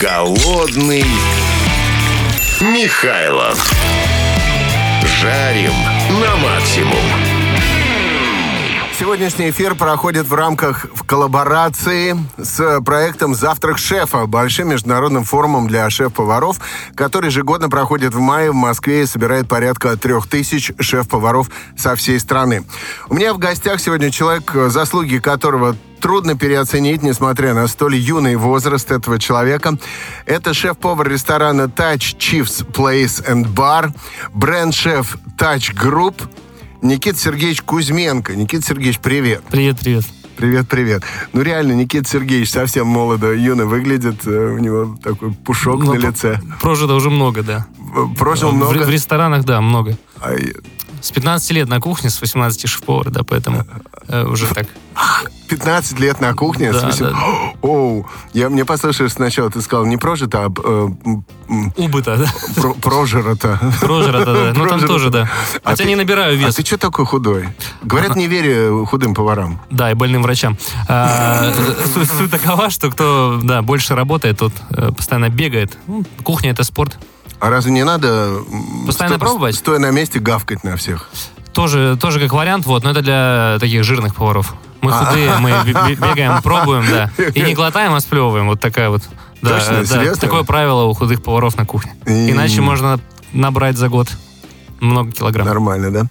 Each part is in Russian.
Голодный Михайлов. Жарим на максимум. Сегодняшний эфир проходит в рамках в коллаборации с проектом «Завтрак шефа», большим международным форумом для шеф-поваров, который ежегодно проходит в мае в Москве и собирает порядка трех тысяч шеф-поваров со всей страны. У меня в гостях сегодня человек, заслуги которого трудно переоценить, несмотря на столь юный возраст этого человека. Это шеф-повар ресторана Touch Chiefs Place and Bar, бренд-шеф Touch Group, Никита Сергеевич Кузьменко. Никита Сергеевич, привет. Привет, привет. Привет, привет. Ну, реально, Никита Сергеевич совсем молодо, юно выглядит. э, У него такой пушок Ну, на лице. Прожито уже много, да. Прожил в, много. в ресторанах, да, много. А, С 15 лет на кухне, с 18 шеф-повар, да, поэтому э, уже так. 15 лет на кухне. Да, с восем- да. Оу, я, мне послышалось сначала, ты сказал не прожито, а э, Убыто, да. про- прожито. Прожито, да. Ну, там тоже, да. А Хотя ты- не набираю А вес. ты что такой худой? Говорят, не верю худым поварам. Да, и больным врачам. А, суть, такова, что кто, да, больше работает, тот э, постоянно бегает. Ну, кухня — это спорт. А разве не надо Постоянно пробовать? стоя на месте гавкать на всех? Тоже, тоже как вариант, вот, но это для таких жирных поваров. Мы А. худые, мы бе- бе- бегаем, пробуем, да. И не глотаем, а сплевываем. Вот такая вот. Да, Точно? да. Серьезно? Такое правило у худых поваров на кухне. Иначе можно набрать за год много килограмм. Нормально, да?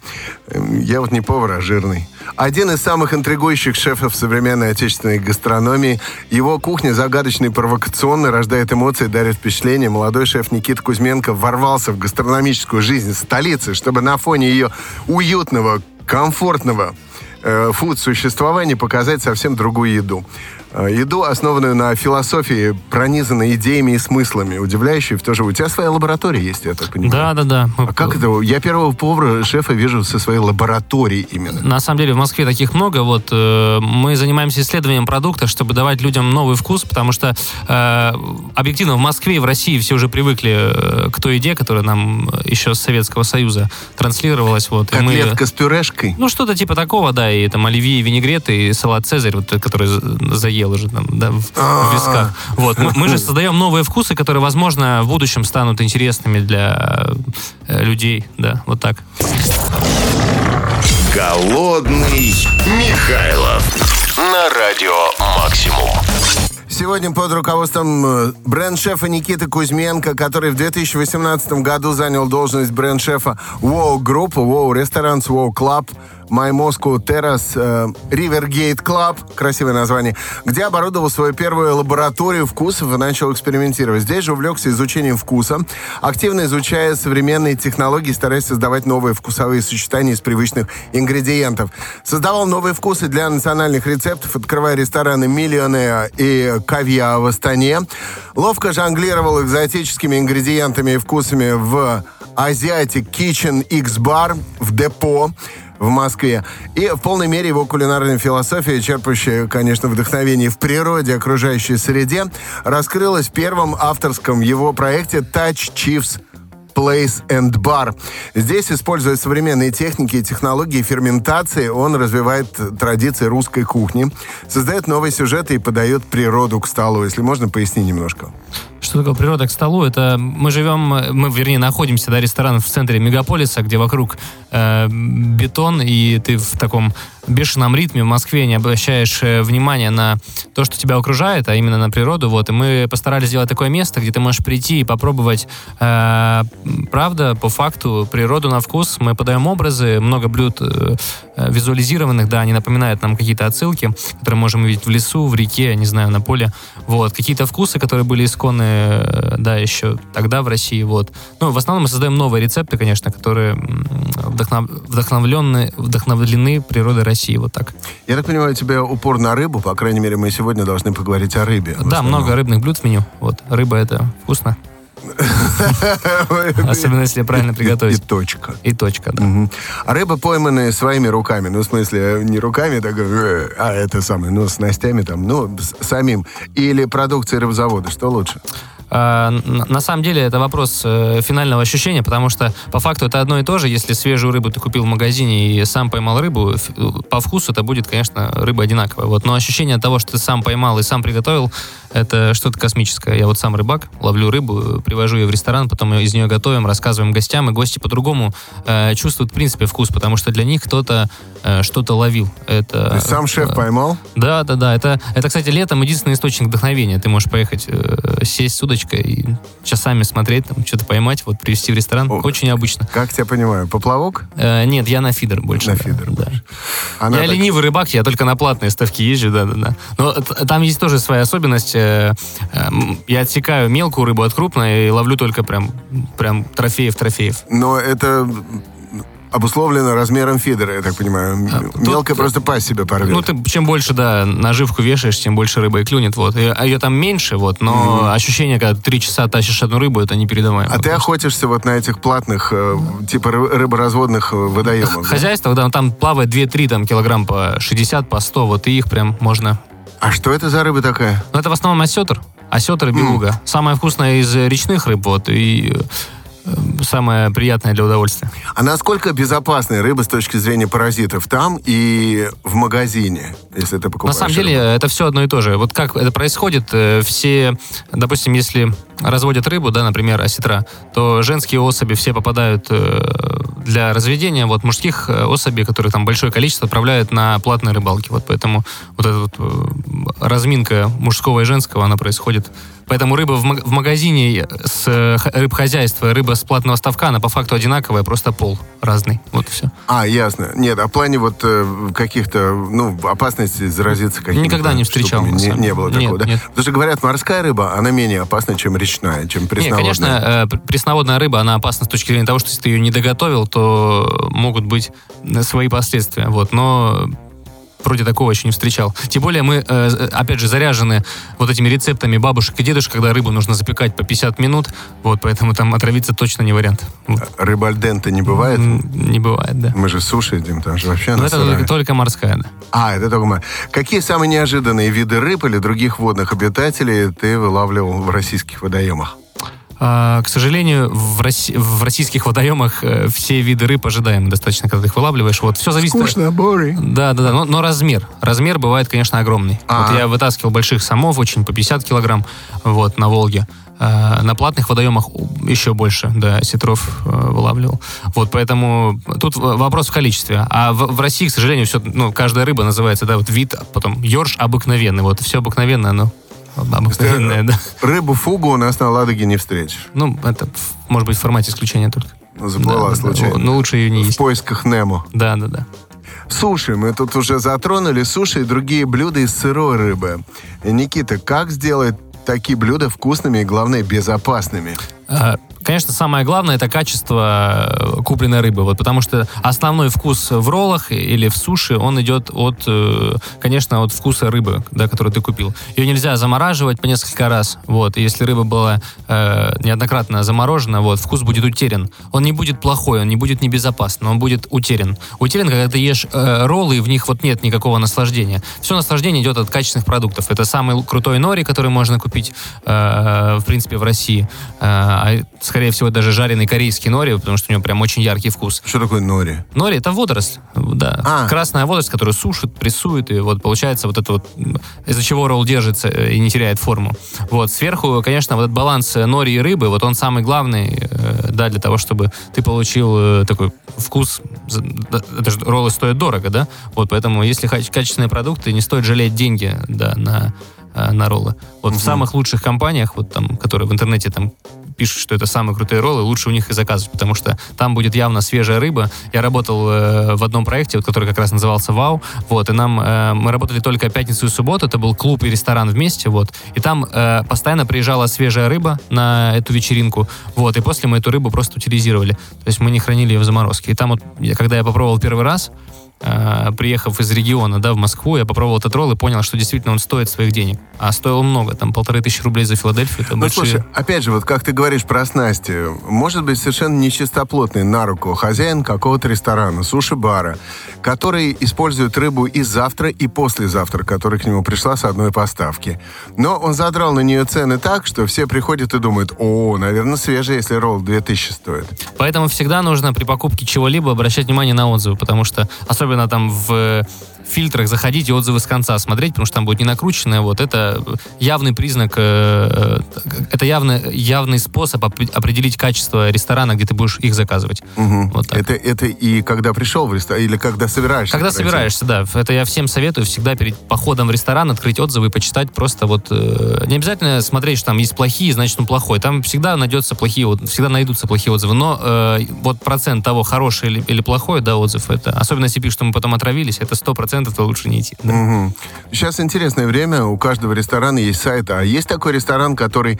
Эм, Я вот не повар, а жирный. Один из самых интригующих шефов современной отечественной гастрономии. Его кухня загадочно и провокационно рождает эмоции, дарит впечатление. Молодой шеф Никита Кузьменко ворвался в гастрономическую жизнь столицы, чтобы на фоне ее уютного, комфортного э, фуд-существования показать совсем другую еду. Э, Еду, основанную на философии, пронизанной идеями и смыслами, удивляющей в то же... У тебя своя лаборатория есть, я так понимаю? Да, да, да. А как это? Я первого повара, шефа вижу со своей лабораторией именно. На самом деле в Москве таких много. Вот э, мы занимаемся исследованием продукта, чтобы давать людям новый вкус, потому что э, объективно в Москве и в России все уже привыкли э, к той еде, которая нам еще с Советского Союза транслировалась. Вот, и мы- Котлетка с пюрешкой. Ну, что-то типа такого, да, и там оливье, винегрет и салат Цезарь, вот, который за- заел уже там, да, в, в висках. Вот. Мы, мы же создаем новые вкусы, которые, возможно, в будущем станут интересными для э, людей, да, вот так. Голодный Михайлов. На радио Максимум. Сегодня под руководством э, бренд-шефа Никиты Кузьменко, который в 2018 году занял должность бренд-шефа WoW Group, WoW Restaurants, WoW Club, My Moscow Terrace, э, Rivergate Club, красивое название, где оборудовал свою первую лабораторию вкусов и начал экспериментировать. Здесь же увлекся изучением вкуса, активно изучая современные технологии, стараясь создавать новые вкусовые сочетания из привычных ингредиентов. Создавал новые вкусы для национальных рецептов, открывая рестораны «Миллионы» и «Кавья» в Астане. Ловко жонглировал экзотическими ингредиентами и вкусами в Asiatic Kitchen X Bar в Депо в Москве. И в полной мере его кулинарная философия, черпающая, конечно, вдохновение в природе, окружающей среде, раскрылась в первом авторском его проекте Touch Chiefs Place and Bar. Здесь, используя современные техники и технологии ферментации, он развивает традиции русской кухни, создает новые сюжеты и подает природу к столу. Если можно, поясни немножко. Что такое природа к столу? Это мы живем, мы, вернее, находимся, да, ресторан в центре мегаполиса, где вокруг э, бетон, и ты в таком бешеном ритме в Москве не обращаешь э, внимания на то, что тебя окружает, а именно на природу. Вот. И мы постарались сделать такое место, где ты можешь прийти и попробовать, э, правда, по факту, природу на вкус. Мы подаем образы, много блюд э, э, визуализированных, да, они напоминают нам какие-то отсылки, которые можем увидеть в лесу, в реке, не знаю, на поле. Вот. Какие-то вкусы, которые были исконны, э, да, еще тогда в России. Вот. Ну, в основном мы создаем новые рецепты, конечно, которые вдохнов... вдохновлены, вдохновлены природой России. Вот так. Я так понимаю, у тебя упор на рыбу, по крайней мере, мы сегодня должны поговорить о рыбе. Да, много рыбных блюд в меню. Вот. Рыба это вкусно. Особенно, если правильно И приготовить. точка. И точка, да. А рыба пойманная своими руками, ну, в смысле, не руками, так, э, а это самое, ну, с снастями там, ну, самим. Или продукция рыбзавода, что лучше? Э, на самом деле это вопрос э, финального ощущения, потому что по факту это одно и то же. Если свежую рыбу ты купил в магазине и сам поймал рыбу, по вкусу это будет, конечно, рыба одинаковая. Вот. Но ощущение того, что ты сам поймал и сам приготовил, это что-то космическое. Я вот сам рыбак, ловлю рыбу, привожу ее в ресторан, потом из нее готовим, рассказываем гостям, и гости по-другому э, чувствуют, в принципе, вкус, потому что для них кто-то э, что-то ловил. Это, Ты сам шеф э, поймал? Да, да, да. Это, это, кстати, летом единственный источник вдохновения. Ты можешь поехать, э, сесть с удочкой и часами смотреть, там, что-то поймать, вот, привезти в ресторан. О, Очень необычно. Как тебя понимаю, поплавок? Э, нет, я на фидер больше. На да, фидер да. Она я так... ленивый рыбак, я только на платные ставки езжу, да-да-да. Но там есть тоже своя особенность. Э, э, я отсекаю мелкую рыбу от крупной и ловлю только прям, прям трофеев-трофеев. Но это обусловлено размером фидера, я так понимаю. А, Мелкая просто пасть себя порвет. Ну, ты чем больше, да, наживку вешаешь, тем больше рыба и клюнет, вот. И, а ее там меньше, вот, но mm-hmm. ощущение, когда три часа тащишь одну рыбу, это непередаваемо. А ты охотишься вот на этих платных, э, типа рыборазводных э, водоемов? Хозяйство, да? там плавает 2-3 там, килограмм по 60, по 100, вот, и их прям можно... А что это за рыба такая? Ну, это в основном осетр. Осетр и белуга. Mm. Самая вкусная из речных рыб, вот, и самое приятное для удовольствия. А насколько безопасны рыба с точки зрения паразитов там и в магазине, если ты покупаешь? На самом деле рыбу? это все одно и то же. Вот как это происходит, э, все, допустим, если разводят рыбу, да, например, осетра, то женские особи все попадают э, для разведения, вот мужских э, особей, которые там большое количество, отправляют на платные рыбалки. Вот поэтому вот эта вот разминка мужского и женского, она происходит Поэтому рыба в, в магазине с э, рыбхозяйства, рыба с платного ставка, она по факту одинаковая, просто пол разный. Вот и все. А, ясно. Нет, а в плане вот э, каких-то, ну, опасностей заразиться какими-то Никогда не встречал. Не, не было такого, нет, да? Нет. Потому что говорят, морская рыба, она менее опасна, чем речная, чем пресноводная. Нет, конечно, э, пресноводная рыба, она опасна с точки зрения того, что если ты ее не доготовил, то могут быть свои последствия. Вот. Но вроде такого еще не встречал. Тем более мы, э, опять же, заряжены вот этими рецептами бабушек и дедушек, когда рыбу нужно запекать по 50 минут, вот, поэтому там отравиться точно не вариант. Вот. Рыба альденте не бывает? Не бывает, да. Мы же суши едим, там же вообще Но это только, только морская, да. А, это только морская. Какие самые неожиданные виды рыб или других водных обитателей ты вылавливал в российских водоемах? А, к сожалению, в, Росси- в российских водоемах э, все виды рыб ожидаемы достаточно, когда ты их вылавливаешь. Вот все зависит. Скучно, boring. Да, да, да. Но, но размер. Размер бывает, конечно, огромный. А-а-а. Вот я вытаскивал больших самов, очень по 50 килограмм, вот, на Волге. А, на платных водоемах еще больше, да, сетров э, вылавливал. Вот, поэтому тут вопрос в количестве. А в, в России, к сожалению, все, ну, каждая рыба называется, да, вот вид, потом ёрш обыкновенный. Вот, все обыкновенное, но обыкновенная, да. Рыбу фугу у нас на Ладоге не встретишь. Ну, это может быть в формате исключения только. Заплыла да, случайно. Да, но лучше ее не в есть. В поисках Немо. Да, да, да. Суши. Мы тут уже затронули суши и другие блюда из сырой рыбы. Никита, как сделать такие блюда вкусными и, главное, безопасными? А, конечно, самое главное это качество э, купленной рыбы, вот, потому что основной вкус в роллах или в суши, он идет от, э, конечно, от вкуса рыбы, да, которую ты купил. Ее нельзя замораживать по несколько раз, вот, и если рыба была э, неоднократно заморожена, вот, вкус будет утерян. Он не будет плохой, он не будет небезопасный, он будет утерян. Утерян, когда ты ешь э, роллы, и в них вот нет никакого наслаждения. Все наслаждение идет от качественных продуктов. Это самый крутой нори, который можно купить, э, в принципе, в России. Э, а скорее всего, даже жареный корейский нори, потому что у него прям очень яркий вкус. Что такое нори? Нори — это водоросль, да. А. Красная водоросль, которую сушит, прессует, и вот получается вот это вот, из-за чего ролл держится э, и не теряет форму. Вот, сверху, конечно, вот этот баланс нори и рыбы, вот он самый главный, э, да, для того, чтобы ты получил э, такой вкус. Это же роллы стоят дорого, да? Вот, поэтому, если качественные продукты, не стоит жалеть деньги, да, на на роллы. Вот угу. в самых лучших компаниях, вот там, которые в интернете там пишут, что это самые крутые роллы, лучше у них и заказывать, потому что там будет явно свежая рыба. Я работал э, в одном проекте, вот, который как раз назывался «Вау», вот, и нам, э, мы работали только пятницу и субботу, это был клуб и ресторан вместе, вот, и там э, постоянно приезжала свежая рыба на эту вечеринку, вот, и после мы эту рыбу просто утилизировали, то есть мы не хранили ее в заморозке. И там вот, когда я попробовал первый раз, приехав из региона, да, в Москву, я попробовал этот ролл и понял, что действительно он стоит своих денег. А стоил много, там полторы тысячи рублей за Филадельфию. Ну, большие... слушай, опять же, вот как ты говоришь про снасти, может быть совершенно нечистоплотный на руку хозяин какого-то ресторана, суши-бара, который использует рыбу и завтра, и послезавтра, которая к нему пришла с одной поставки. Но он задрал на нее цены так, что все приходят и думают, о, наверное, свежий, если ролл 2000 стоит. Поэтому всегда нужно при покупке чего-либо обращать внимание на отзывы, потому что особенно там в фильтрах заходить и отзывы с конца смотреть, потому что там будет не накрученное. Вот это явный признак, э, это явный, явный способ опре- определить качество ресторана, где ты будешь их заказывать. Мгм. Вот так. Это, это и когда пришел в ресторан, или когда собираешься? Когда пройти? собираешься, да. Это я всем советую всегда перед походом в ресторан открыть отзывы и почитать просто вот... э, не обязательно смотреть, что там есть плохие, значит, он плохой. Там всегда найдется плохие, вот, всегда найдутся плохие отзывы. Но э, вот процент того, хороший или, или плохой, да, отзыв, это... Особенно если пишут, что мы потом отравились, это сто процентов, то лучше не идти. да. Мгм. Сейчас интересное время, у каждого ресторана есть сайт, а есть такой ресторан, который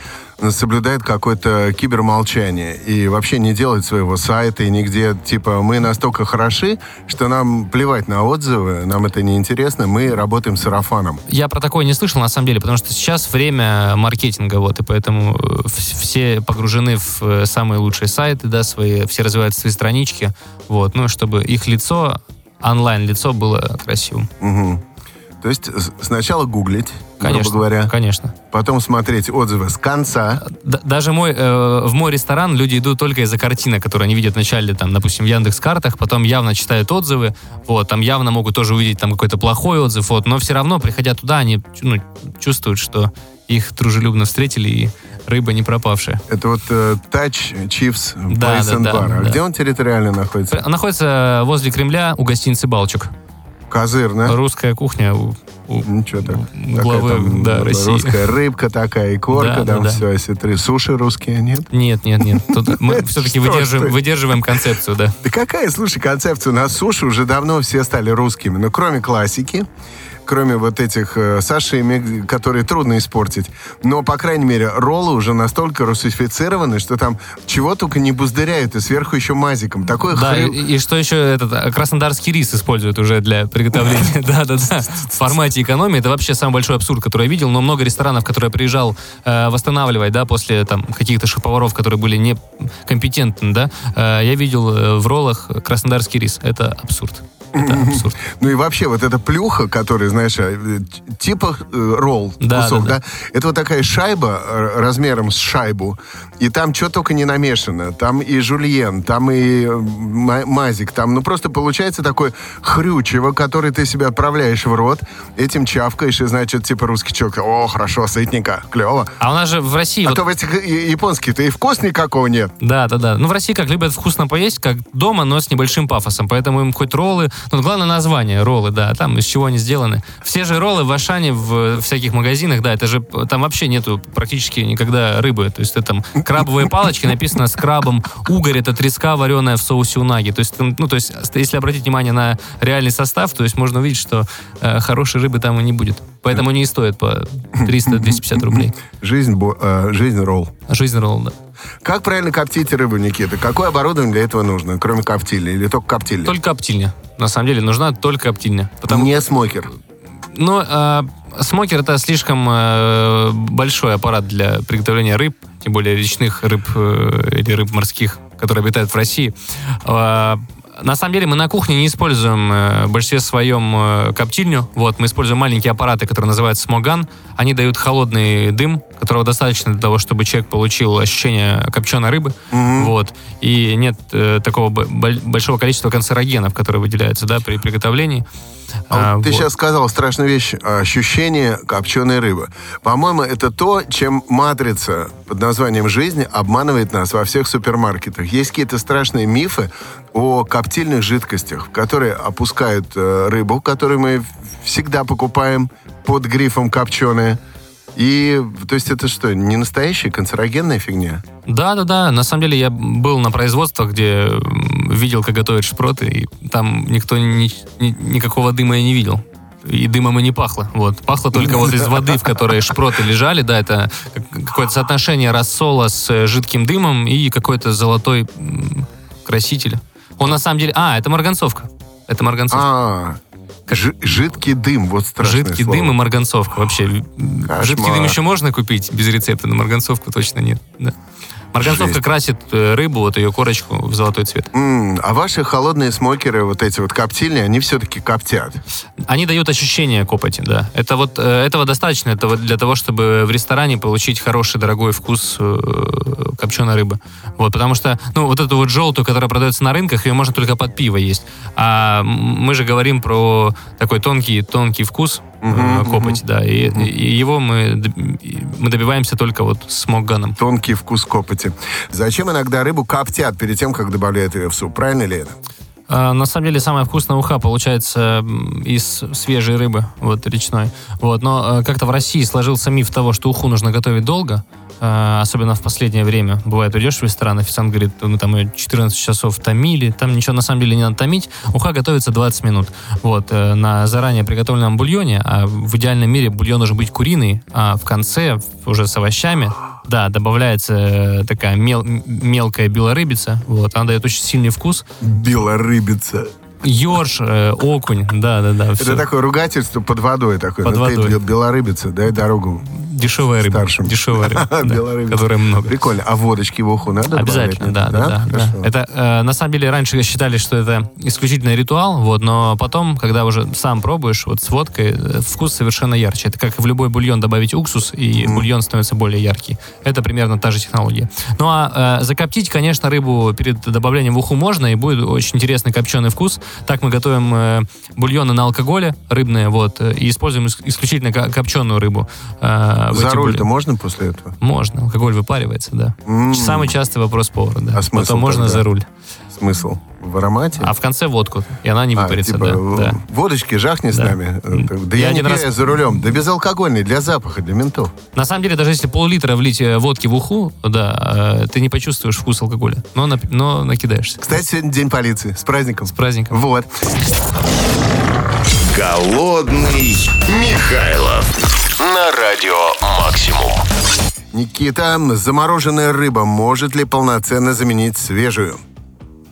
соблюдает какое-то кибермолчание и вообще не делает своего сайта и нигде, типа, мы настолько хороши, что нам плевать на отзывы, нам это не интересно, мы работаем с сарафаном. Я про такое не слышал, на самом деле, потому что сейчас время маркетинга, вот, и поэтому э, вс- все погружены в э, самые лучшие сайты, да, свои, все развивают свои странички, вот, ну, чтобы их лицо, онлайн-лицо было красивым. Мгм. То есть сначала гуглить, Конечно, грубо говоря, конечно. потом смотреть отзывы с конца. Д- даже мой, э, в мой ресторан люди идут только из-за картинок, которые они видят вначале, там, допустим, в Яндекс картах, потом явно читают отзывы, вот, там явно могут тоже увидеть там какой-то плохой отзыв, вот, но все равно, приходя туда, они ну, чувствуют, что их дружелюбно встретили и рыба не пропавшая. Это вот э, Touch Chiefs Да, Place да, and да, Bar. А да. где он территориально находится? Пр- Находится возле Кремля у гостиницы «Балчук». Козырно. Русская кухня у, у- Ничего так. у главы там да, России. Русская рыбка такая, и корка, Да, да, там да. все, осетры. Суши русские, нет? Нет, нет, нет. Тут мы все-таки выдерживаем, выдерживаем концепцию, да. Да какая, слушай, концепция? На суше уже давно все стали русскими. Но кроме классики, кроме вот этих э, сашими, которые трудно испортить. Но, по крайней мере, роллы уже настолько русифицированы, что там чего только не буздыряют, и сверху еще мазиком. Такой Да, хрю- и, и что еще этот а, краснодарский рис используют уже для приготовления. Да, да, да. В формате экономии. Это вообще самый большой абсурд, который я видел. Но много ресторанов, которые я приезжал э, восстанавливать, да, после там каких-то шеф-поваров, которые были некомпетентны, да, э, я видел э, в роллах краснодарский рис. Это абсурд. Это абсурд. Ну и вообще вот эта плюха, которая, знаешь, э, типа э, ролл, Да, кусок, да, да, это вот такая шайба э, размером с шайбу, и там что только не намешано. Там и жульен, там и ма- мазик, там, ну просто получается такое хрючево, который ты себе отправляешь в рот, этим чавкаешь, и значит, типа русский человек, о, хорошо, сытненько, клево. А у нас же в России... А вот- то в этих японских-то и вкус никакого нет. Да, да, да. Ну, в России как любят вкусно поесть, как дома, но с небольшим пафосом. Поэтому им хоть роллы... Ну, главное название роллы, да. Там из чего они сделаны. Все же роллы в Ашане, в всяких магазинах, да, это же... Там вообще нету практически никогда рыбы. То есть это там крабовые палочки, написано с крабом. Угорь — это треска, вареная в соусе унаги. То есть, ну, то есть, если обратить внимание на реальный состав, то есть можно увидеть, что э, хорошей рыбы там и не будет. Поэтому не стоит по 300-250 рублей. Жизнь, бо- э, жизнь ролл. Жизнь ролл, да. Как правильно коптить рыбу, Никита? Какое оборудование для этого нужно, кроме коптильни? Или только коптильни? Только коптильня. На самом деле нужна только коптильня. Потому Не смокер. Ну, э, смокер это слишком э, большой аппарат для приготовления рыб, тем более речных рыб э, или рыб морских, которые обитают в России. Э, на самом деле мы на кухне не используем э, в большинстве своем э, коптильню. Вот, мы используем маленькие аппараты, которые называются смоган. Они дают холодный дым, которого достаточно для того, чтобы человек получил ощущение копченой рыбы. Вот. И нет э, такого большого количества канцерогенов, которые выделяются да, при приготовлении. А вот ты вот. сейчас сказал страшную вещь, ощущение копченой рыбы. По-моему, это то, чем матрица под названием «Жизнь» обманывает нас во всех супермаркетах. Есть какие-то страшные мифы о коптильных жидкостях, которые опускают э, рыбу, которую мы всегда покупаем под грифом «копченая». И, то есть, это что, не настоящая канцерогенная фигня? Да, да, да. На самом деле я был на производствах, где видел, как готовят шпроты, и там никто ни- ни- никакого дыма и не видел. И дымом и не пахло. Вот. Пахло только вот из воды, в которой шпроты лежали, да, это как- какое-то соотношение рассола с э, жидким дымом и какой-то золотой краситель. Он на самом деле... А, это марганцовка. Это марганцовка. А, жи- жидкий дым, вот страшное Жидкий слово. дым и марганцовка вообще. Кошмар. Жидкий дым еще можно купить без рецепта, но марганцовку точно нет. Да. Марганцовка Жесть. красит э, рыбу, вот ее корочку в золотой цвет. М, а ваши холодные смокеры, вот эти вот коптильни, они все-таки коптят. Они дают ощущение копоти, да. Это вот э, этого достаточно это вот для того, чтобы в ресторане получить хороший дорогой вкус э, копченой рыбы. Вот, потому что, ну, вот эту вот желтую, которая продается на рынках, ее можно только под пиво есть. А мы же говорим про такой тонкий, тонкий вкус э, копоти, да. И, и его мы, мы добиваемся только вот смокганом. Тонкий вкус копоти. Зачем иногда рыбу коптят перед тем, как добавляют ее в суп? Правильно ли это? А, На самом деле самая вкусная уха получается из свежей рыбы, вот речной. Вот, но э, как-то в России сложился миф того, что уху нужно готовить долго, особенно в последнее время. Бывает, идешь в ресторан, официант говорит, мы там ее 14 часов томили, там ничего на самом деле не надо томить. Уха готовится 20 минут. Вот, э, на заранее приготовленном бульоне, а в идеальном мире бульон должен быть куриный, а в конце, уже с овощами, да, добавляется э, такая мел- мелкая белорыбица, вот, она дает очень сильный вкус, Белорыбица. Ёрш, э, окунь, да-да-да. Это такое ругательство под водой такое. Под ну, водой. ты бел- белорыбица, дай дорогу. Дешевая рыба. Старшим. Дешевая рыба, да, которой много. Прикольно. А водочки в уху надо Обязательно, да, добавлять? да, да, да. Хорошо. Это э, на самом деле раньше считали, что это исключительно ритуал, вот, но потом, когда уже сам пробуешь, вот с водкой э, вкус совершенно ярче. Это как в любой бульон добавить уксус, и бульон становится более яркий. Это примерно та же технология. Ну а э, закоптить, конечно, рыбу перед добавлением в уху можно, и будет очень интересный копченый вкус. Так мы готовим э, бульоны на алкоголе рыбные, вот, и используем ис- исключительно ко- копченую рыбу. э, в За эти руль-то можно после этого? Можно, алкоголь выпаривается, да. М. Самый частый вопрос повара, да. А смысл Потом можно тогда? за руль. Смысл? В аромате? А в конце водку, и она не А, выпарится, типа, да, в- да. водочки жахни с Да. нами. Да Я я, не раз- за рулем. Да безалкогольный, для запаха, для ментов. На самом деле, даже если пол-литра влить э, водки в уху, да, э, ты не почувствуешь вкус алкоголя, но, нап- но накидаешься. Кстати, сегодня день полиции. С праздником. С праздником. Вот. Голодный Михайлов. На радио «Максимум». Никита, замороженная рыба может ли полноценно заменить свежую?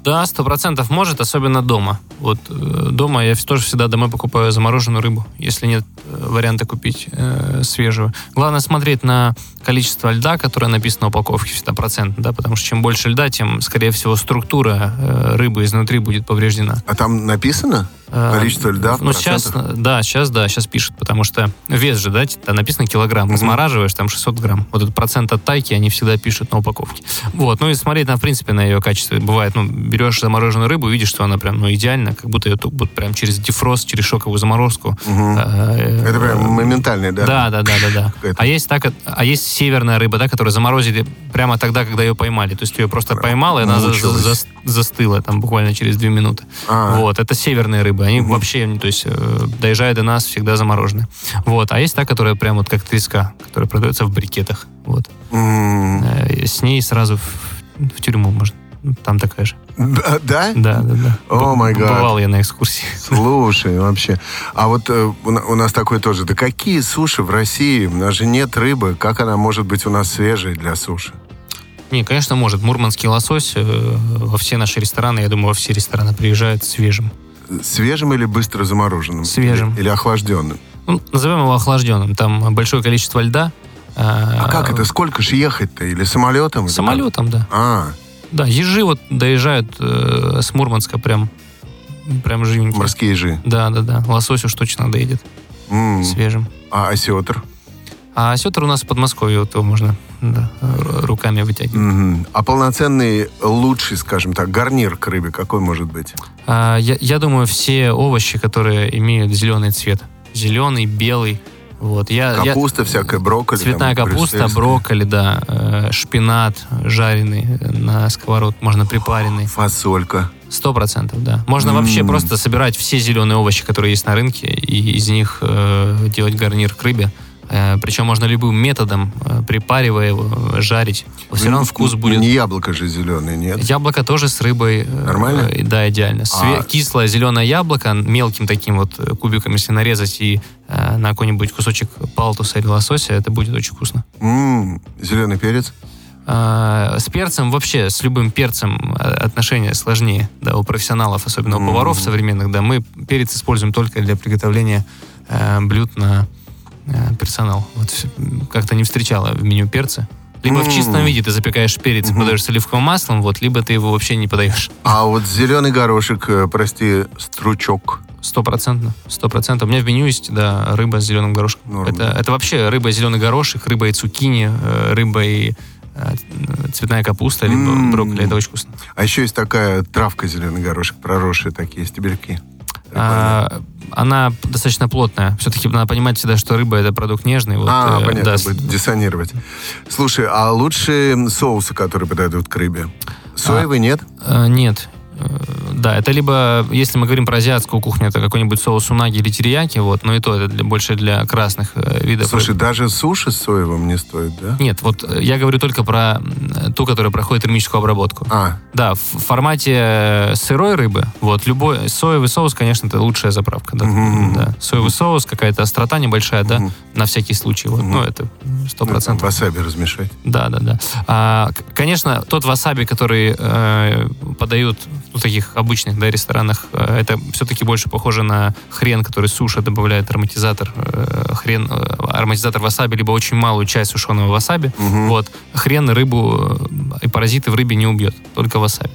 Да, сто процентов может, особенно дома. Вот э, дома я тоже всегда домой покупаю замороженную рыбу, если нет э, варианта купить э, свежую. Главное смотреть на количество льда, которое написано на упаковке, всегда процентно, да, потому что чем больше льда, тем, скорее всего, структура э, рыбы изнутри будет повреждена. А там написано количество льда в Ну, сейчас, да, сейчас, да, сейчас пишут, потому что вес же, да, там написано килограмм, размораживаешь, там 600 грамм. Вот этот процент от тайки они всегда пишут на упаковке. Вот, ну и смотреть, на, в принципе, на ее качество. Бывает, ну, берешь замороженную рыбу, видишь, что она прям, ну, идеально, как будто ее тут вот прям через дефрост, через шоковую заморозку. э, Это прям моментальный, да? Да, да, да, да, да. А есть так, а есть северная рыба, да, которую заморозили прямо тогда, когда ее поймали. То есть ее просто поймал, и она застыла там буквально через две минуты. А. Вот, это северные рыбы. Они вообще, то есть, э, доезжая до нас, всегда заморожены. Вот. А есть та, которая прям вот как треска, которая продается в брикетах. Вот. Э, С ней сразу в, в тюрьму можно. Там такая же. Да? да? Да, да, да. О, май гад. Бывал я на экскурсии. Слушай, вообще. А вот э, у нас такое тоже. Да какие суши в России? У нас же нет рыбы. Как она может быть у нас свежей для суши? Не, конечно, может. Мурманский лосось э, во все наши рестораны, я думаю, во все рестораны приезжает свежим. Свежим или быстро замороженным? Свежим. Или, или охлажденным? Ну, назовем его охлажденным. Там большое количество льда. э, А как это? Сколько же ехать-то? Или самолетом? или Самолетом, да. как? А, Да, ежи вот доезжают э, с Мурманска прям, прям живенькие. морские ежи. Да, да, да. Лосось уж точно доедет М. свежим. А осетр? А осетр у нас в Подмосковье, вот его можно да, руками вытягивать. Мгм. А полноценный, лучший, скажем так, гарнир к рыбе какой может быть? А, я, я думаю, все овощи, которые имеют зеленый цвет. Зеленый, белый. Вот. Я, я- Капуста всякая, брокколи. Цветная там, капуста, брокколи, да, э, шпинат жареный на сковород, можно припаренный. Фасолька. Сто процентов, да. Можно вообще просто собирать все зеленые овощи, которые есть на рынке, и из них э, делать гарнир к рыбе. Э, причем можно любым методом, э, припаривая его, э, жарить. Все равно вкус будет. Не яблоко же зеленое, нет? Яблоко тоже с рыбой. Нормально? да, идеально. А- Кислое зеленое яблоко, мелким таким вот кубиком, если нарезать и на какой-нибудь кусочек палтуса или лосося, это будет очень вкусно. М, Зеленый перец. С перцем вообще, с любым перцем отношения сложнее, да, у профессионалов, особенно у поваров современных, да, мы перец используем только для приготовления блюд на персонал. Вот как-то не встречала в меню перца. Либо в чистом виде ты запекаешь перец и подаешь с оливковым маслом, вот, либо ты его вообще не подаешь. А вот зеленый горошек, э, прости, стручок. Стопроцентно. Сто процентов. У меня в меню есть, да, рыба с зеленым горошком. Это, это вообще рыба и зеленый горошек, рыба и цукини, э, рыба и э, цветная капуста, либо М. брокколи. Это очень вкусно. А еще есть такая травка зеленый горошек, проросшие такие стебельки. А, она достаточно плотная. Все-таки надо понимать всегда, что рыба это продукт нежный. Вот, а, э, понятно, да, будет диссонировать. Слушай, а лучшие соусы, которые подойдут к рыбе? Соевый нет? э, нет. Э, Да, это либо, если мы говорим про азиатскую кухню, это какой-нибудь соус унаги или терияки, вот, но и то это для- больше для красных э, видов. Слушай, рыбы. даже суши с соевым не стоит, да? Нет, вот э, я говорю только про ту, которая проходит термическую обработку. А, Да, в формате сырой рыбы, вот, любой соевый соус, конечно, это лучшая заправка. Да, Мгм. да. Соевый соус, какая-то острота небольшая, да, Мгм. на всякий случай. Вот, ну, это сто ну, процентов. васаби размешать. Да, да, да. А, конечно, тот васаби, который э, подают в таких обычных да, ресторанах, э, это все-таки больше похоже на хрен, который суша добавляет ароматизатор. э, хрен, э, ароматизатор васаби, либо очень малую часть сушеного васаби. Мгм. Вот. Хрен рыбу э, и паразиты в рыбе не убьет, только васаби.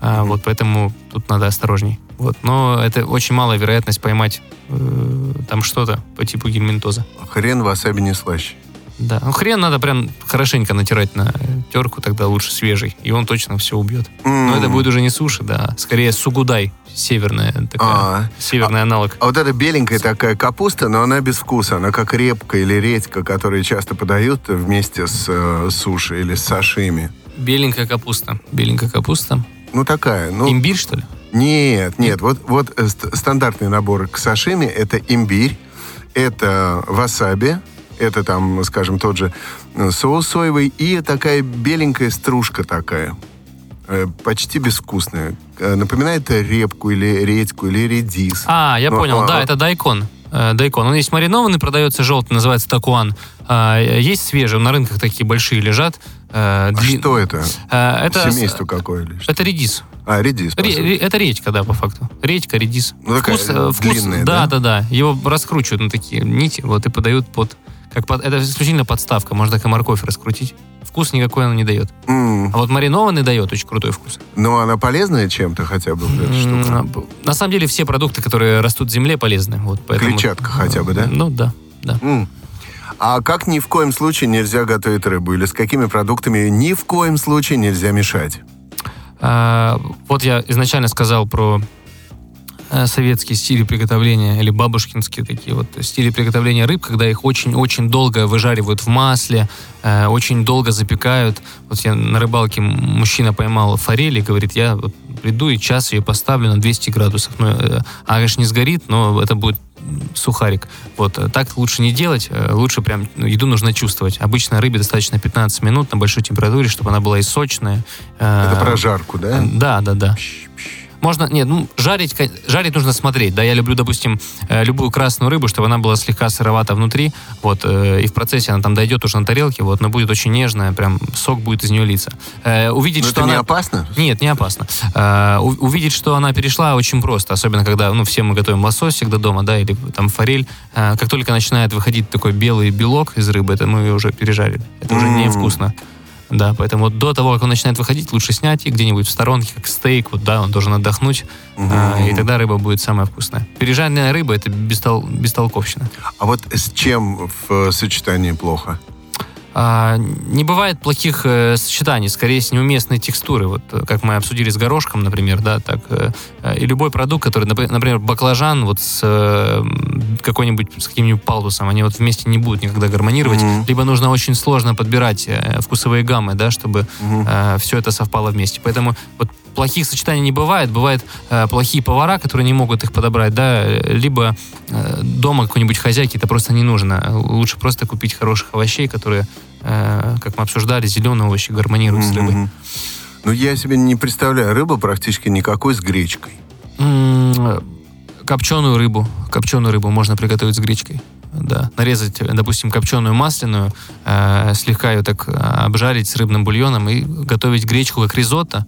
А, вот, поэтому тут надо осторожней. Вот. Но это очень малая вероятность поймать э, там что-то по типу гельминтоза. Хрен васаби не слаще. Да. Ну, хрен надо прям хорошенько натирать на терку, тогда лучше свежий. И он точно все убьет. Но это будет уже не суши, да. а Скорее сугудай. Северная такая. А. Северный аналог. А вот эта беленькая такая капуста, но она без вкуса. Она как репка или редька, которые часто подают вместе с э, суши или с сашими. Беленькая капуста. Беленькая капуста. Ну, такая. Ну, Имбирь, что ли? Нет, нет. Вот, вот э, ст- стандартный набор к сашими – это имбирь, это васаби, это там, скажем, тот же э, соус соевый и такая беленькая стружка такая, э, почти безвкусная. Э, Напоминает репку или редьку или редис. А, я Ну, понял. а, Да, это дайкон. Дайкон. Он есть маринованный, продается желтый, называется такуан. А, Есть свежий, на рынках такие большие лежат. А дли- что это? Это, Семейство какое лишь? это редис. А, редис. Ре- это редька, да, по факту. Редька, редис. Ну, такая э, длинная, да, да? да, да. Его раскручивают на такие нити, вот, и подают под... Как под это исключительно подставка, можно так и морковь раскрутить. Вкус никакой она не дает. М, А вот маринованный дает очень крутой вкус. Ну, она полезная чем-то хотя бы, штука? М, На самом деле все продукты, которые растут в земле, полезны. Вот, поэтому... Клетчатка хотя бы, да? Ну, да, да. М. А как ни в коем случае нельзя готовить рыбу? Или с какими продуктами ни в коем случае нельзя мешать? А, вот я изначально сказал про советские стили приготовления или бабушкинские такие вот стили приготовления рыб, когда их очень-очень долго выжаривают в масле, э, очень долго запекают. Вот я на рыбалке мужчина поймал форель и говорит, я вот приду и час ее поставлю на 200 градусов. Ну, э, она, конечно, не сгорит, но это будет сухарик. Вот э, так лучше не делать, э, лучше прям ну, еду нужно чувствовать. Обычно рыбе достаточно 15 минут на большой температуре, чтобы она была и сочная. э, Это про жарку, да? да, да, да. Можно, нет, ну, жарить, жарить нужно смотреть, да, я люблю, допустим, э, любую красную рыбу, чтобы она была слегка сыровата внутри, вот, э, и в процессе она там дойдет уже на тарелке, вот, но будет очень нежная, прям сок будет из нее литься. Э, увидеть, Но что это не она... опасно? Нет, не опасно. Увидеть, что она перешла, очень просто. Особенно, когда, ну, все мы готовим лосось всегда дома, да, или там форель. Как только начинает выходить такой белый белок из рыбы, это мы ее уже пережарили. Это уже М. невкусно. Да, поэтому вот до того, как он начинает выходить, лучше снять и где-нибудь в сторонке, как стейк, вот, да, он должен отдохнуть, а, и тогда рыба будет самая вкусная. Пережаренная рыба — это бестол, бестолковщина. А вот с чем в сочетании плохо? А, не бывает плохих э, сочетаний, скорее с неуместной текстуры. Вот э, как мы обсудили с горошком, например, да, так э, э, и любой продукт, который, напр- например, баклажан вот с э, какой-нибудь с каким-нибудь палтусом, они вот вместе не будут никогда гармонировать. Мгм. Либо нужно очень сложно подбирать э, вкусовые гаммы, да, чтобы все это совпало вместе. Поэтому вот плохих сочетаний не бывает. Бывают э, плохие повара, которые не могут их подобрать, да, э, либо э, дома какой-нибудь хозяйке это просто не нужно. Лучше просто купить хороших овощей, которые, э, как мы обсуждали, зеленые овощи гармонируют с рыбой. Ну, я себе не представляю рыбы практически никакой с гречкой. М, Копченую рыбу. Копченую рыбу можно приготовить с гречкой. да. Нарезать, допустим, копченую масляную, э, слегка ее так э, обжарить с рыбным бульоном и готовить гречку как ризотто.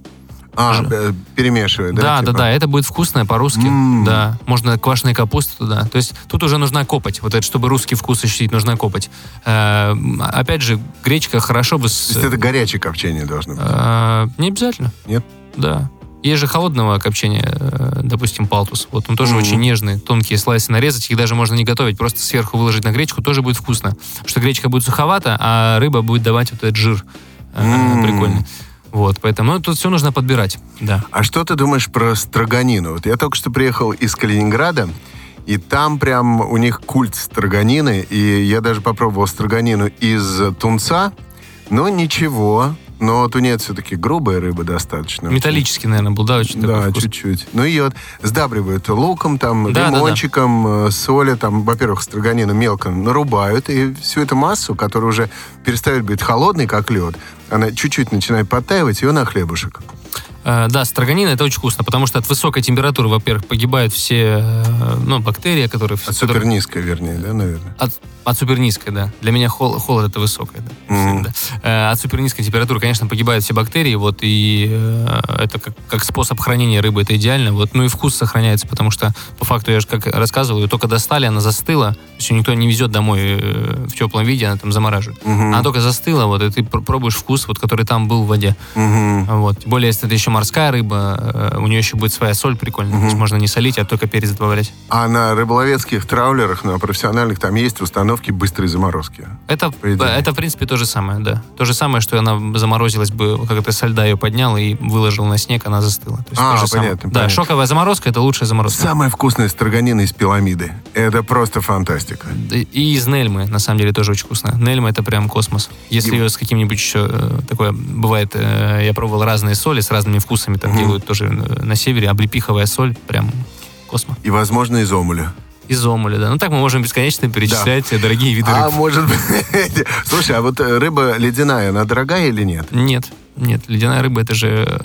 А, э, перемешивая, да? Да, да, типа? да, это будет вкусно по-русски. М. Да, можно квашеной капусты туда. То есть тут уже нужна копоть. Вот это, чтобы русский вкус ощутить, нужна копоть. Э, опять же, гречка хорошо бы с... То есть это горячее копчение должно быть. Э, не обязательно. Нет? Да. Есть же холодного копчения, э, допустим, палтус. Вот он тоже Мгм. очень нежный, тонкие слайсы нарезать, их даже можно не готовить, просто сверху выложить на гречку, тоже будет вкусно. Потому что гречка будет суховата, а рыба будет давать вот этот жир М. прикольный. Вот, поэтому ну, тут все нужно подбирать, да. А что ты думаешь про строганину? Вот я только что приехал из Калининграда, и там прям у них культ строганины, и я даже попробовал строганину из тунца, но ничего. Но тунец все-таки грубая рыба достаточно. Металлический, наверное, был, да, очень Да, чуть-чуть. Ну, ее сдабривают луком, там, Да, да, да. лимончиком, э, солью, там, во-первых, строганину мелко нарубают, и всю эту массу, которая уже перестает быть холодной, как лед, она чуть-чуть начинает подтаивать, ее на хлебушек. Э, Да, строганина это очень вкусно, потому что от высокой температуры, во-первых, погибают все э, ну, бактерии, которые... От супер низкой, вернее, да, наверное? От, от супернизкой, да. Для меня хол- холод это высокое, да. Мгм. Да. Э, От супернизкой температуры, конечно, погибают все бактерии, вот, и это как, как способ хранения рыбы, это идеально, вот. Ну и вкус сохраняется, потому что, по факту, я же как рассказывал, ее только достали, она застыла, то есть никто не везет домой в теплом виде, она там замораживает. Мгм. Она только застыла, вот, и ты пр- пробуешь вкус, вот, который там был в воде. Мгм. Вот. Тем более, если это еще морская рыба, э, у нее еще будет своя соль прикольная, то есть можно не солить, а только перец добавлять. А на рыболовецких траулерах, на профессиональных, там есть установки быстрой заморозки. Это, это, в принципе, то же самое, да. То же самое, что она заморозилась бы, как это со льда ее поднял и выложил на снег, она застыла. То есть А, же самое. понятно, Да, понятно. шоковая заморозка это лучшая заморозка. Самая вкусная строганина из пиламиды. Это просто фантастика. И- И из Нельмы, на самом деле, тоже очень вкусно. Нельма это прям космос. Если И- ее с каким-нибудь еще э, такое бывает, э, я пробовал разные соли с разными вкусами, там Мгм. делают тоже на севере, облепиховая соль, прям космос. И, возможно, из омуля. Из омуля, да. Ну так мы можем бесконечно перечислять э, дорогие виды А рыб. может быть... Слушай, а вот э, рыба ледяная, она дорогая или нет? Нет, нет, ледяная рыба это же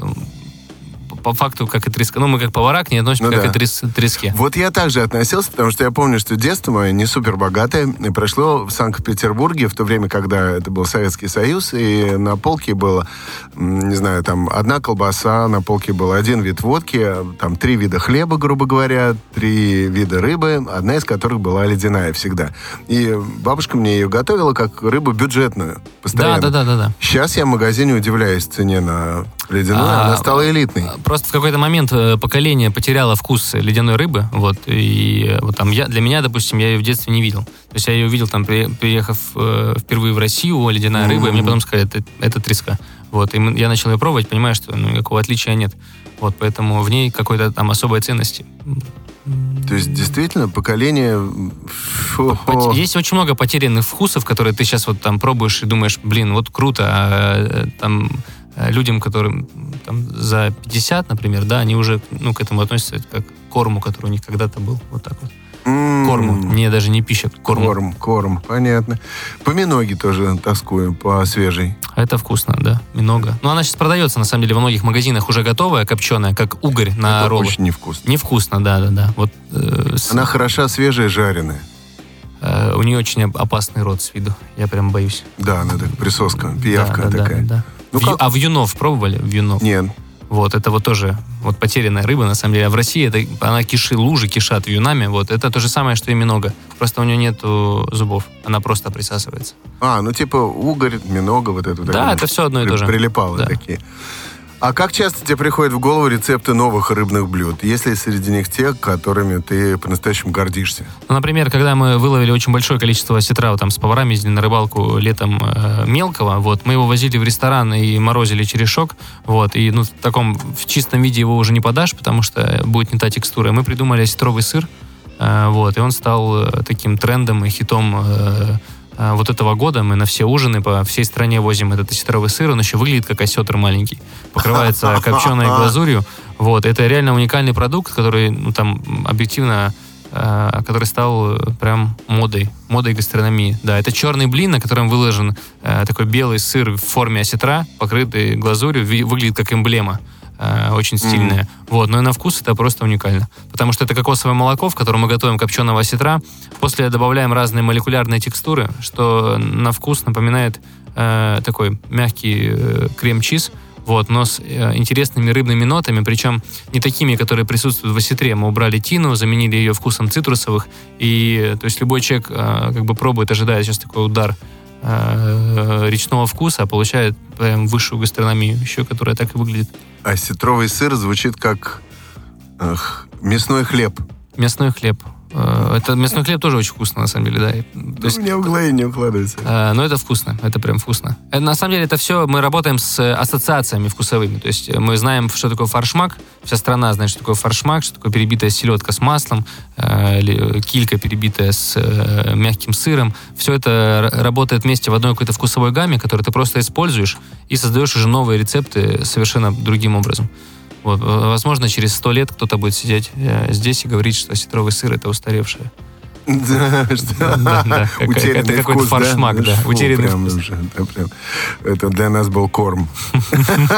по факту как и треска. Ну, мы как повара к ней относимся Ну как да. и трес- треске. Вот я также относился, потому что я помню, что детство мое не супер богатое прошло в Санкт-Петербурге в то время, когда это был Советский Союз, и на полке было, не знаю, там одна колбаса, на полке был один вид водки, там три вида хлеба, грубо говоря, три вида рыбы, одна из которых была ледяная всегда. И бабушка мне ее готовила как рыбу бюджетную, Да, постоянно. да, да, да, да. Сейчас я в магазине удивляюсь цене на ледяную, А, она стала элитной. Просто в какой-то момент э, поколение потеряло вкус ледяной рыбы, вот, и э, вот там я, для меня, допустим, я ее в детстве не видел. То есть я ее увидел, там, при- приехав э, впервые в Россию, ледяная рыба, и мне потом сказали, это, это треска. Вот, и я начал ее пробовать, понимаю, что ну, никакого отличия нет. Вот, поэтому в ней какой-то там особой ценности. То есть, действительно, поколение... фу, Пот- Есть очень много потерянных вкусов, которые ты сейчас вот там пробуешь и думаешь, блин, вот круто, а э, там людям, которым там за 50, например, да, они уже ну, к этому относятся как к корму, который у них когда-то был. Вот так вот. М, Корму. Не даже не пища, корму. Корм, корм, понятно. По миноге тоже тоскую, по свежей. Это вкусно, да, много. Но она сейчас продается, на самом деле, во многих магазинах уже готовая, копченая, как угорь на Это роллы. очень невкусно. Невкусно, да, да, да. Вот э, с- Она хороша свежая, жареная. э, у нее очень оп- опасный рот с виду. Я прям боюсь. Да, она так присоска, пиявка Да, да, да, такая. да. Ну Вью- как? А вьюнов пробовали? Вьюнов. Нет. Вот, это вот тоже вот потерянная рыба, на самом деле. А в России это, она киши, лужи кишат вьюнами. Вот, это то же самое, что и минога. Просто у нее нету зубов. Она просто присасывается. А, ну типа угорь, минога, вот это. Да, это все одно и то же. Прилипалы Да. такие. А как часто тебе приходят в голову рецепты новых рыбных блюд? Есть ли среди них те, которыми ты по-настоящему гордишься? Ну, например, когда мы выловили очень большое количество сетра, там, с поварами ездили на рыбалку летом э, мелкого, вот, мы его возили в ресторан и морозили через шок, вот, и, ну, в таком, в чистом виде его уже не подашь, потому что будет не та текстура. Мы придумали осетровый сыр, э, вот, и он стал э, таким трендом и хитом э, вот этого года. Мы на все ужины по всей стране возим этот осетровый сыр, он еще выглядит как осетр маленький, покрывается копченой глазурью, вот, это реально уникальный продукт, который, ну, там, объективно э, который стал э, прям модой, модой гастрономии. Да, это черный блин, на котором выложен э, такой белый сыр в форме осетра, покрытый глазурью, выглядит как эмблема. Э, очень стильная. Вот, но и на вкус это просто уникально. Потому что это кокосовое молоко, в котором мы готовим копченого осетра. После добавляем разные молекулярные текстуры, что на вкус напоминает э, такой мягкий э, крем-чиз, вот, но с э, интересными рыбными нотами, причем не такими, которые присутствуют в осетре. Мы убрали тину, заменили ее вкусом цитрусовых, и то есть любой человек э, как бы пробует, ожидая сейчас такой удар э, речного вкуса, а получает прям высшую гастрономию еще, которая так и выглядит. Осетровый сыр звучит как эх, мясной хлеб. Мясной хлеб. Э, Это мясной хлеб тоже очень вкусно, на самом деле, да. То есть, У меня в голове не укладывается. э, но это вкусно, это прям вкусно. Э, На самом деле это все, мы работаем с э, ассоциациями вкусовыми. То есть э, мы знаем, что такое фаршмак, вся страна знает, что такое фаршмак, что такое перебитая селедка с маслом, э, или килька перебитая с э, мягким сыром. Все это работает вместе в одной какой-то вкусовой гамме, которую ты просто используешь и создаешь уже новые рецепты совершенно другим образом. Вот, э, возможно, через сто лет кто-то будет сидеть э, здесь и говорить, что осетровый сыр это устаревшее. Да, Да, да, Утерянный это вкус, да? форшмак, да, Фу, утерянный прям вкус. да, прям. Это для нас был корм.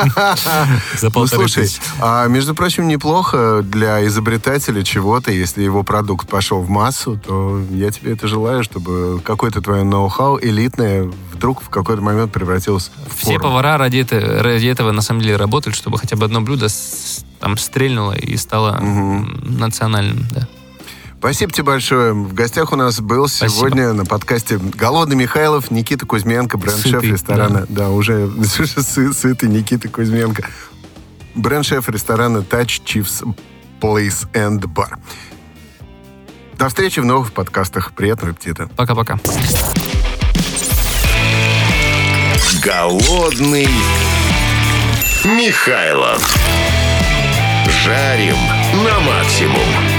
За Ну, слушай, а между прочим, неплохо для изобретателя чего-то, если его продукт пошел в массу, то я тебе это желаю, чтобы какое-то твое ноу-хау элитное вдруг в какой-то момент превратилось в Все корм. повара ради, это- ради этого на самом деле работают, чтобы хотя бы одно блюдо с- там стрельнуло и стало м, национальным. Да. Спасибо тебе большое. В гостях у нас был Спасибо. сегодня на подкасте Голодный Михайлов, Никита Кузьменко, бренд-шеф ресторана. Да, уже сы- сытый Никита Кузьменко. Бренд-шеф ресторана Touch Chiefs Place and Bar. До встречи в новых подкастах. Приятного аппетита. Пока-пока. Голодный Михайлов. Жарим на максимум.